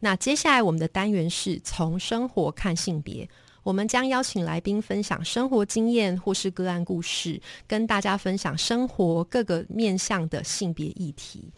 那接下来我们的单元是从生活看性别，我们将邀请来宾分享生活经验或是个案故事，跟大家分享生活各个面向的性别议题。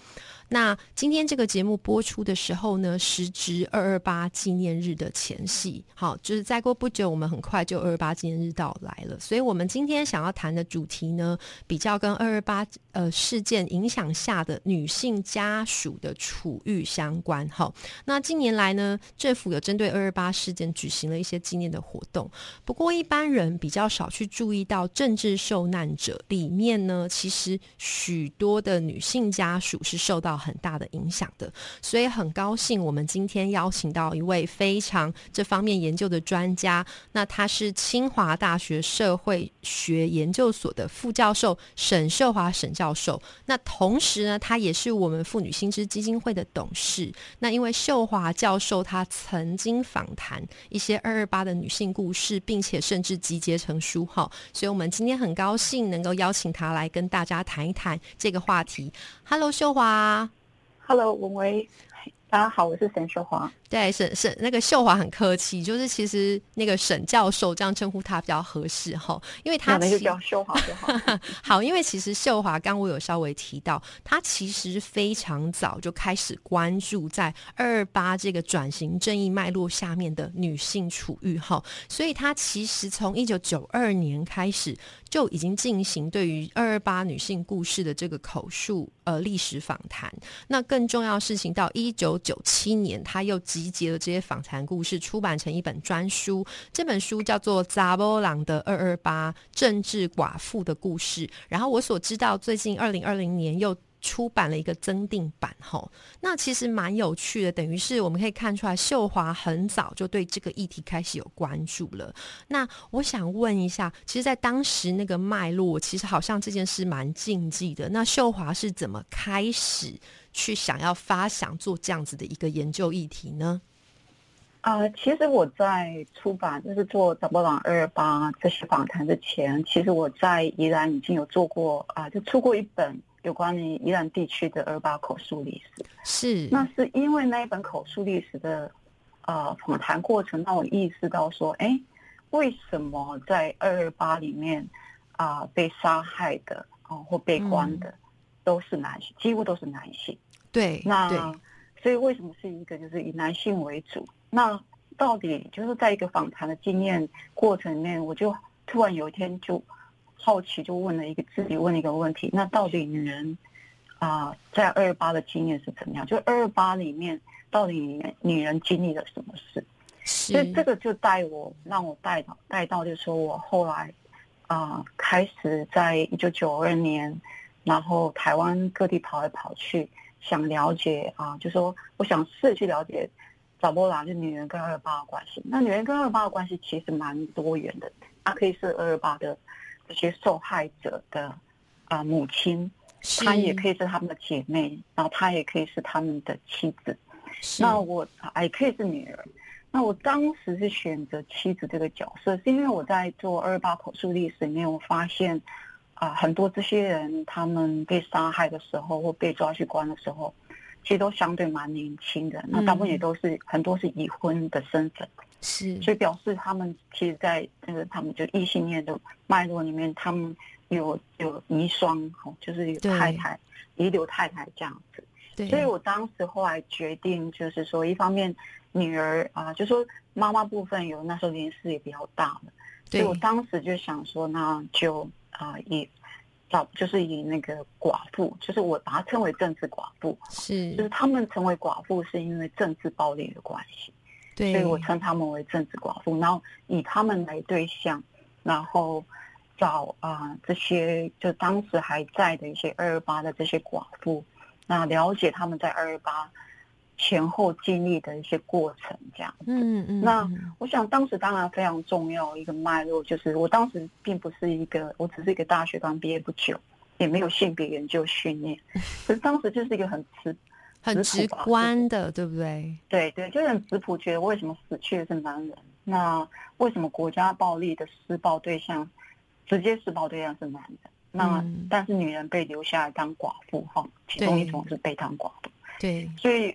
那今天这个节目播出的时候呢，时值二二八纪念日的前夕，好，就是再过不久，我们很快就二二八纪念日到来了。所以，我们今天想要谈的主题呢，比较跟二二八呃事件影响下的女性家属的处遇相关。哈，那近年来呢，政府有针对二二八事件举行了一些纪念的活动，不过一般人比较少去注意到政治受难者里面呢，其实许多的女性家属是受到。很大的影响的，所以很高兴我们今天邀请到一位非常这方面研究的专家。那他是清华大学社会学研究所的副教授沈秀华沈教授。那同时呢，他也是我们妇女新知基金会的董事。那因为秀华教授他曾经访谈一些二二八的女性故事，并且甚至集结成书哈，所以我们今天很高兴能够邀请他来跟大家谈一谈这个话题。Hello，秀华。Hello，文威，大家好，我是沈秀华。对，沈沈那个秀华很客气，就是其实那个沈教授这样称呼他比较合适哈，因为他那就叫秀华就好。好，因为其实秀华刚我有稍微提到，他其实非常早就开始关注在二二八这个转型正义脉络下面的女性处遇哈，所以他其实从一九九二年开始就已经进行对于二二八女性故事的这个口述呃历史访谈。那更重要事情到一九九七年，他又。集结了这些访谈故事，出版成一本专书。这本书叫做《扎波朗的二二八政治寡妇的故事》。然后我所知道，最近二零二零年又出版了一个增订版。吼，那其实蛮有趣的，等于是我们可以看出来，秀华很早就对这个议题开始有关注了。那我想问一下，其实，在当时那个脉络，其实好像这件事蛮禁忌的。那秀华是怎么开始？去想要发想做这样子的一个研究议题呢？啊，其实我在出版就是做《早波朗二二八》这些访谈之前，其实我在宜兰已经有做过啊，就出过一本有关于宜兰地区的二八口述历史。是，那是因为那一本口述历史的呃访谈过程，让我意识到说，哎，为什么在二二八里面啊被杀害的哦或被关的都是男性，几乎都是男性。对，那所以为什么是一个就是以男性为主？那到底就是在一个访谈的经验过程里面，我就突然有一天就好奇，就问了一个自己问了一个问题：那到底女人啊，在二二八的经验是怎么样？就二二八里面到底女人经历了什么事？所以这个就带我让我带到带到，就是说我后来啊开始在一九九二年，然后台湾各地跑来跑去。想了解啊，就说我想试着去了解找波拉就女人跟二二八的关系。那女人跟二二八的关系其实蛮多元的，它可以是二二八的这些受害者的啊母亲，她也可以是他们的姐妹，然后她也可以是他们的妻子。那我也可以是女儿。那我当时是选择妻子这个角色，是因为我在做二二八口述历史里面，我发现。啊，很多这些人，他们被杀害的时候或被抓去关的时候，其实都相对蛮年轻的。那大部分也都是很多是已婚的身份，是，所以表示他们其实，在那个他们就异性恋的脉络里面，他们有有遗孀，哦，就是有太太、遗留太太这样子。对，所以我当时后来决定，就是说，一方面女儿啊，就说妈妈部分有那时候年事也比较大了，所以我当时就想说，那就。啊，以早就是以那个寡妇，就是我把它称为政治寡妇，是，就是他们成为寡妇是因为政治暴力的关系，对，所以我称他们为政治寡妇，然后以他们为对象，然后找啊这些就当时还在的一些二二八的这些寡妇，那了解他们在二二八前后经历的一些过程，这样。嗯嗯。那我想当时当然非常重要一个脉络，就是我当时并不是一个，我只是一个大学刚毕业不久，也没有性别研究训练，可是当时就是一个很直、很直观的，对不对？对对，就很直朴，觉得为什么死去的是男人？那为什么国家暴力的施暴对象，直接施暴对象是男人？那但是女人被留下来当寡妇，哈，其中一种是被当寡妇。对，所以。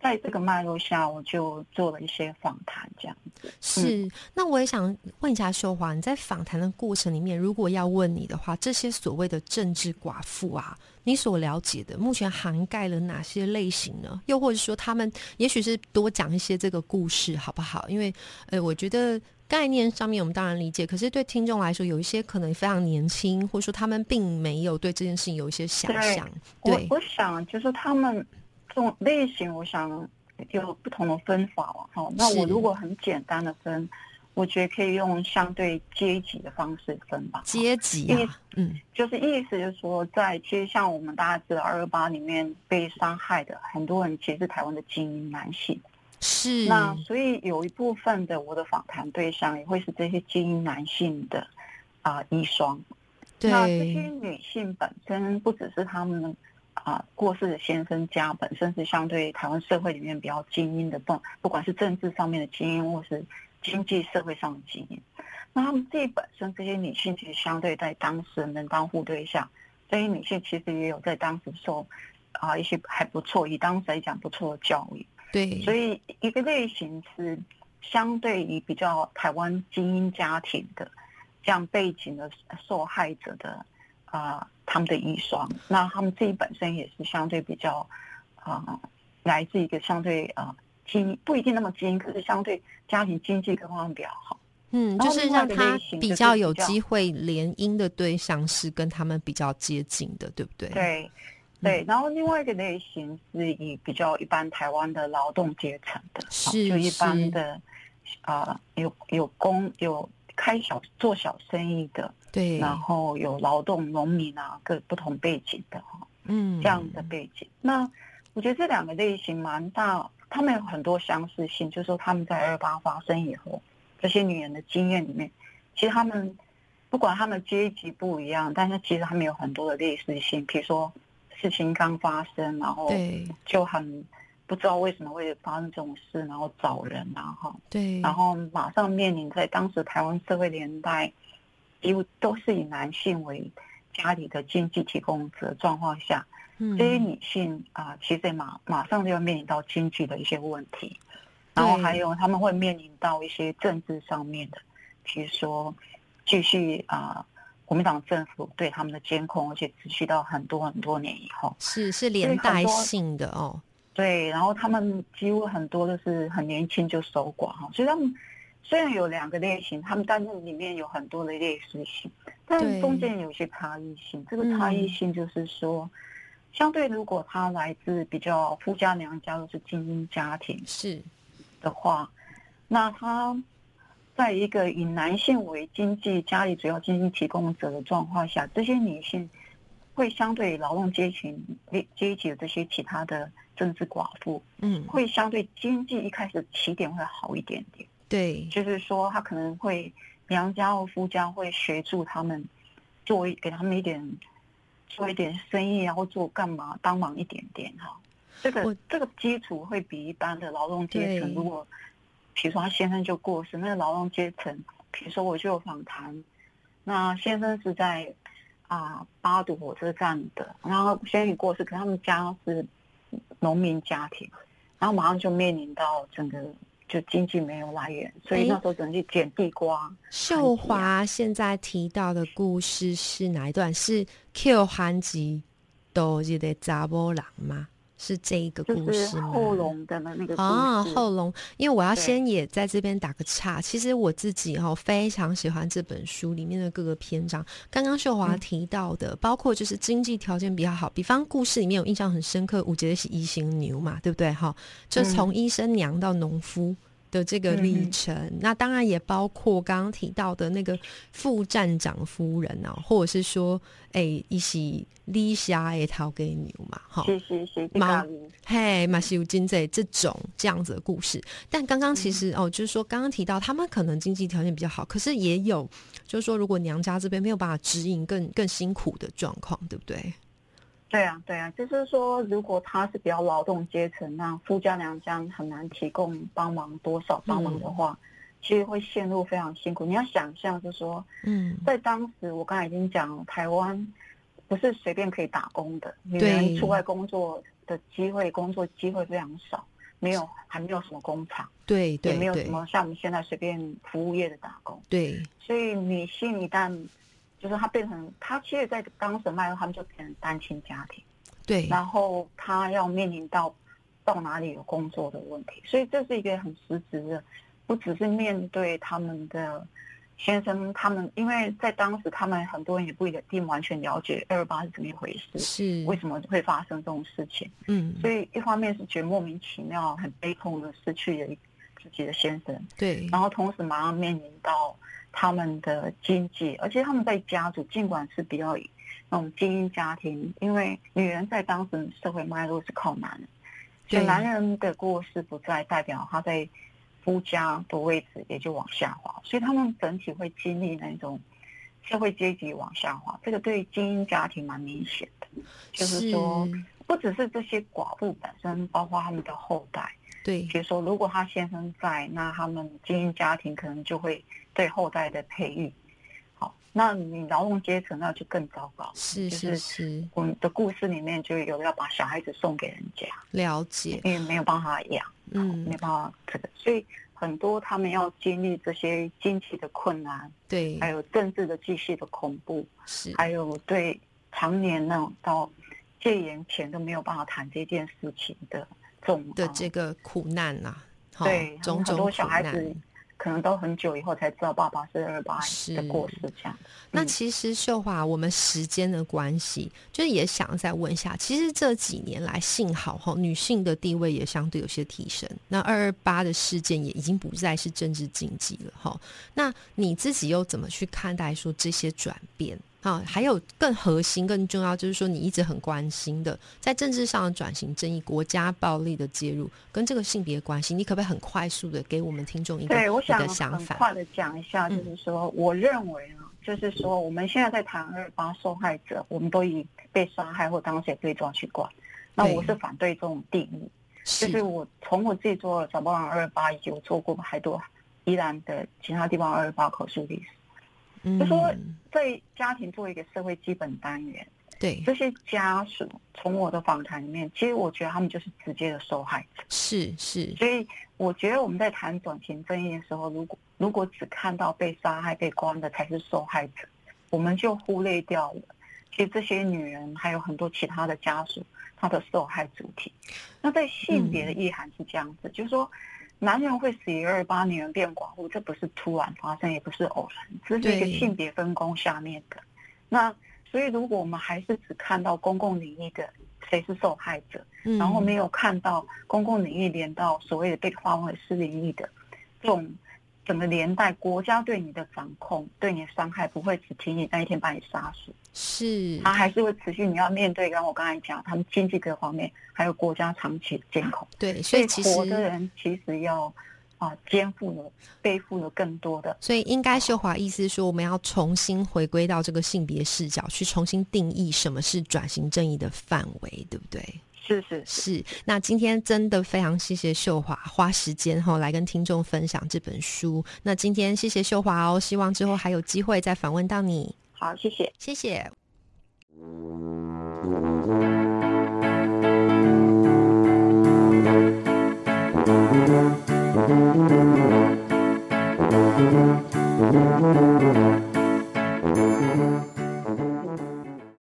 在这个脉络下，我就做了一些访谈，这样子。是，那我也想问一下秀华，你在访谈的过程里面，如果要问你的话，这些所谓的政治寡妇啊，你所了解的，目前涵盖了哪些类型呢？又或者说，他们也许是多讲一些这个故事，好不好？因为，呃，我觉得概念上面我们当然理解，可是对听众来说，有一些可能非常年轻，或者说他们并没有对这件事情有一些想象。对，我想就是他们。这种类型，我想有不同的分法了。哈，那我如果很简单的分，我觉得可以用相对阶级的方式分吧。阶级啊，嗯，就是意思就是说，在其实像我们大家知道，二二八里面被伤害的很多人，其实是台湾的精英男性。是。那所以有一部分的我的访谈对象也会是这些精英男性的啊遗孀。对。那这些女性本身不只是他们。啊，过世的先生家本身是相对台湾社会里面比较精英的，不不管是政治上面的精英，或是经济社会上的精英。那他们自己本身这些女性，其实相对在当时门当户对下，这些女性其实也有在当时受啊一些还不错，以当时来讲不错的教育。对，所以一个类型是相对于比较台湾精英家庭的这样背景的受害者的。啊，他们的遗孀，那他们自己本身也是相对比较啊，来自一个相对啊经不一定那么精英，可是相对家庭经济各方面比较好。嗯，就是让他比较有机会联姻的对象是跟他们比较接近的，对不对？对对。然后另外一个类型是以比较一般台湾的劳动阶层的，是就一般的啊，有有工有开小做小生意的。对，然后有劳动农民啊，各不同背景的哈，嗯，这样的背景。那我觉得这两个类型蛮大，他们有很多相似性，就是说他们在二八发生以后，这些女人的经验里面，其实他们不管他们阶级不一样，但是其实他们有很多的类似性。比如说事情刚发生，然后就很不知道为什么会发生这种事，然后找人啊哈，对，然后马上面临在当时台湾社会年代。几乎都是以男性为家里的经济提供者状况下，这些女性啊，其实马马上就要面临到经济的一些问题，然后还有他们会面临到一些政治上面的，比如说继续啊，国民党政府对他们的监控，而且持续到很多很多年以后，是是连带性的哦。对，然后他们几乎很多都是很年轻就守寡哈，所以他们。虽然有两个类型，他们但是里面有很多的类似性，但中间有些差异性。这个差异性就是说，相对如果他来自比较夫家娘家都是精英家庭是的话，那他在一个以男性为经济家里主要经济提供者的状况下，这些女性会相对劳动阶级阶级的这些其他的政治寡妇，嗯，会相对经济一开始起点会好一点点。对，就是说他可能会娘家或夫家会协助他们做一给他们一点做一点生意，然后做干嘛帮忙一点点哈。这个这个基础会比一般的劳动阶层，如果比如说他先生就过世，那个劳动阶层，比如说我就有访谈，那先生是在啊八堵火车站的，然后先生过世，可他们家是农民家庭，然后马上就面临到整个。就经济没有来源，所以那时候只能去捡地瓜。秀华现在提到的故事是哪一段？是 Q 韩吉都记得查波郎吗？是这一个故事吗？后龙的那个啊，后龙。因为我要先也在这边打个岔，其实我自己哈非常喜欢这本书里面的各个篇章。刚刚秀华提到的，包括就是经济条件比较好，比方故事里面有印象很深刻，我觉得是一行牛嘛，对不对？哈，就从医生娘到农夫。的这个历程，那当然也包括刚刚提到的那个副站长夫人啊，或者是说，哎，一起立下一套给牛嘛，哈，是是是，马嘿马西乌金这这种这样子的故事。但刚刚其实哦，就是说刚刚提到他们可能经济条件比较好，可是也有就是说，如果娘家这边没有办法指引更更辛苦的状况，对不对？对啊，对啊，就是说，如果他是比较劳动阶层，那夫家娘家很难提供帮忙多少帮忙的话，其实会陷入非常辛苦。你要想象，就是说，嗯，在当时我刚才已经讲，台湾不是随便可以打工的，女人出外工作的机会，工作机会非常少，没有，还没有什么工厂，对，也没有什么像我们现在随便服务业的打工，对，所以女性一旦就是他变成，他其实，在当时卖他们就变成单亲家庭，对，然后他要面临到到哪里有工作的问题，所以这是一个很实质的，不只是面对他们的先生，他们因为在当时他们很多人也不一定完全了解二二八是怎么一回事，是。为什么会发生这种事情，嗯，所以一方面是觉得莫名其妙、很悲痛的失去了自己的先生，对，然后同时马上面临到。他们的经济，而且他们在家族，尽管是比较那种精英家庭，因为女人在当时社会脉络是靠男人，所以男人的过世不再代表他在夫家的位置也就往下滑，所以他们整体会经历那种社会阶级往下滑。这个对精英家庭蛮明显的，就是说，不只是这些寡妇本身，包括他们的后代。对，比如说，如果他先生在，那他们精英家庭可能就会对后代的培育，好，那你劳动阶层那就更糟糕。是是是，我们的故事里面就有要把小孩子送给人家，了解，因为没有办法养，嗯，没办法这个，所以很多他们要经历这些经济的困难，对，还有政治的继续的恐怖，是，还有对常年那种到戒严前都没有办法谈这件事情的。的这个苦难呐，对，种种苦难，可能都很久以后才知道爸爸是二八的过世这样。那其实秀华，我们时间的关系，就是也想再问一下，其实这几年来，幸好哈，女性的地位也相对有些提升。那二二八的事件也已经不再是政治禁忌了哈。那你自己又怎么去看待说这些转变？啊，还有更核心、更重要，就是说你一直很关心的，在政治上的转型正义、国家暴力的介入，跟这个性别关系，你可不可以很快速的给我们听众一个对，我想很快的讲一下，就是说，我认为啊，就是说，我们现在在谈二八受害者，我们都以被杀害或当时被抓去管，那我是反对这种定义，就是我从我自己做早报二二八，以及我做过还多依然的其他地方二二八口述历史。就说在家庭作为一个社会基本单元，对这些家属，从我的访谈里面，其实我觉得他们就是直接的受害者。是是，所以我觉得我们在谈转型正义的时候，如果如果只看到被杀害、被关的才是受害者，我们就忽略掉了，其实这些女人还有很多其他的家属，她的受害主体。那在性别的意涵是这样子，就是说。男人会死于二八，女人变寡妇，这不是突然发生，也不是偶然，这是一个性别分工下面的。那所以，如果我们还是只看到公共领域的谁是受害者，然后没有看到公共领域连到所谓的被划为私领域的这种。整个年代，国家对你的掌控、对你的伤害，不会只停你那一天把你杀死，是，他还是会持续。你要面对，刚我刚才讲，他们经济各方面，还有国家长期的监控。对，所以活的人其实要啊，肩负了、背负了更多的。所以，应该秀华意思说，我们要重新回归到这个性别视角，去重新定义什么是转型正义的范围，对不对？是是是，那今天真的非常谢谢秀华花时间哈来跟听众分享这本书。那今天谢谢秀华哦，希望之后还有机会再访问到你。好，谢谢，谢谢。